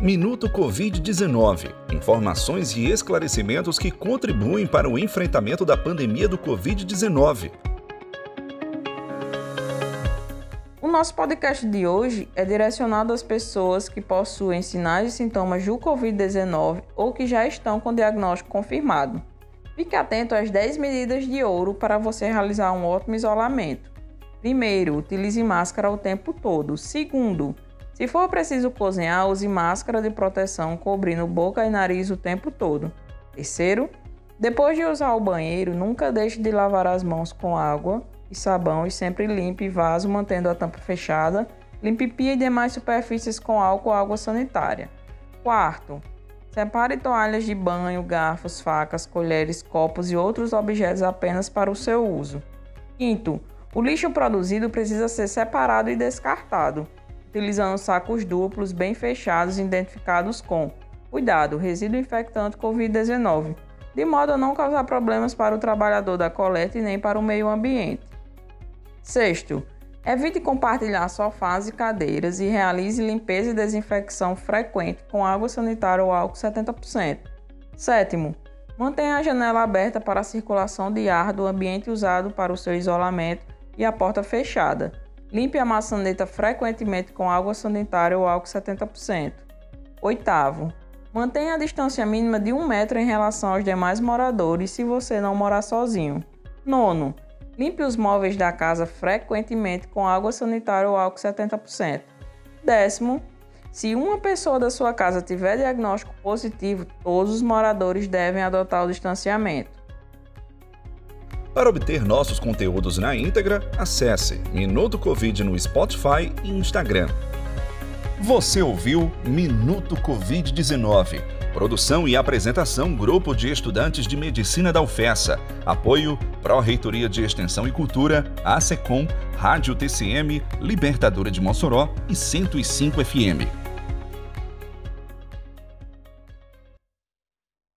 Minuto Covid-19. Informações e esclarecimentos que contribuem para o enfrentamento da pandemia do Covid-19. O nosso podcast de hoje é direcionado às pessoas que possuem sinais e sintomas do Covid-19 ou que já estão com diagnóstico confirmado. Fique atento às 10 medidas de ouro para você realizar um ótimo isolamento. Primeiro, utilize máscara o tempo todo. Segundo, se for preciso cozinhar, use máscara de proteção cobrindo boca e nariz o tempo todo. Terceiro, depois de usar o banheiro, nunca deixe de lavar as mãos com água e sabão e sempre limpe vaso mantendo a tampa fechada. Limpe pia e demais superfícies com álcool ou água sanitária. Quarto, Separe toalhas de banho, garfos, facas, colheres, copos e outros objetos apenas para o seu uso. Quinto, o lixo produzido precisa ser separado e descartado, utilizando sacos duplos bem fechados identificados com cuidado, resíduo infectante Covid-19, de modo a não causar problemas para o trabalhador da coleta e nem para o meio ambiente. Sexto, Evite compartilhar sofás e cadeiras e realize limpeza e desinfecção frequente com água sanitária ou álcool 70%. Sétimo, mantenha a janela aberta para a circulação de ar do ambiente usado para o seu isolamento e a porta fechada. Limpe a maçaneta frequentemente com água sanitária ou álcool 70%. Oitavo, mantenha a distância mínima de um metro em relação aos demais moradores se você não morar sozinho. Nono, Limpe os móveis da casa frequentemente com água sanitária ou álcool 70%. Décimo, se uma pessoa da sua casa tiver diagnóstico positivo, todos os moradores devem adotar o distanciamento. Para obter nossos conteúdos na íntegra, acesse Minuto Covid no Spotify e Instagram. Você ouviu Minuto Covid-19. Produção e apresentação Grupo de Estudantes de Medicina da UFESA. Apoio Pró-Reitoria de Extensão e Cultura, ASECOM, Rádio TCM, Libertadora de Mossoró e 105 FM.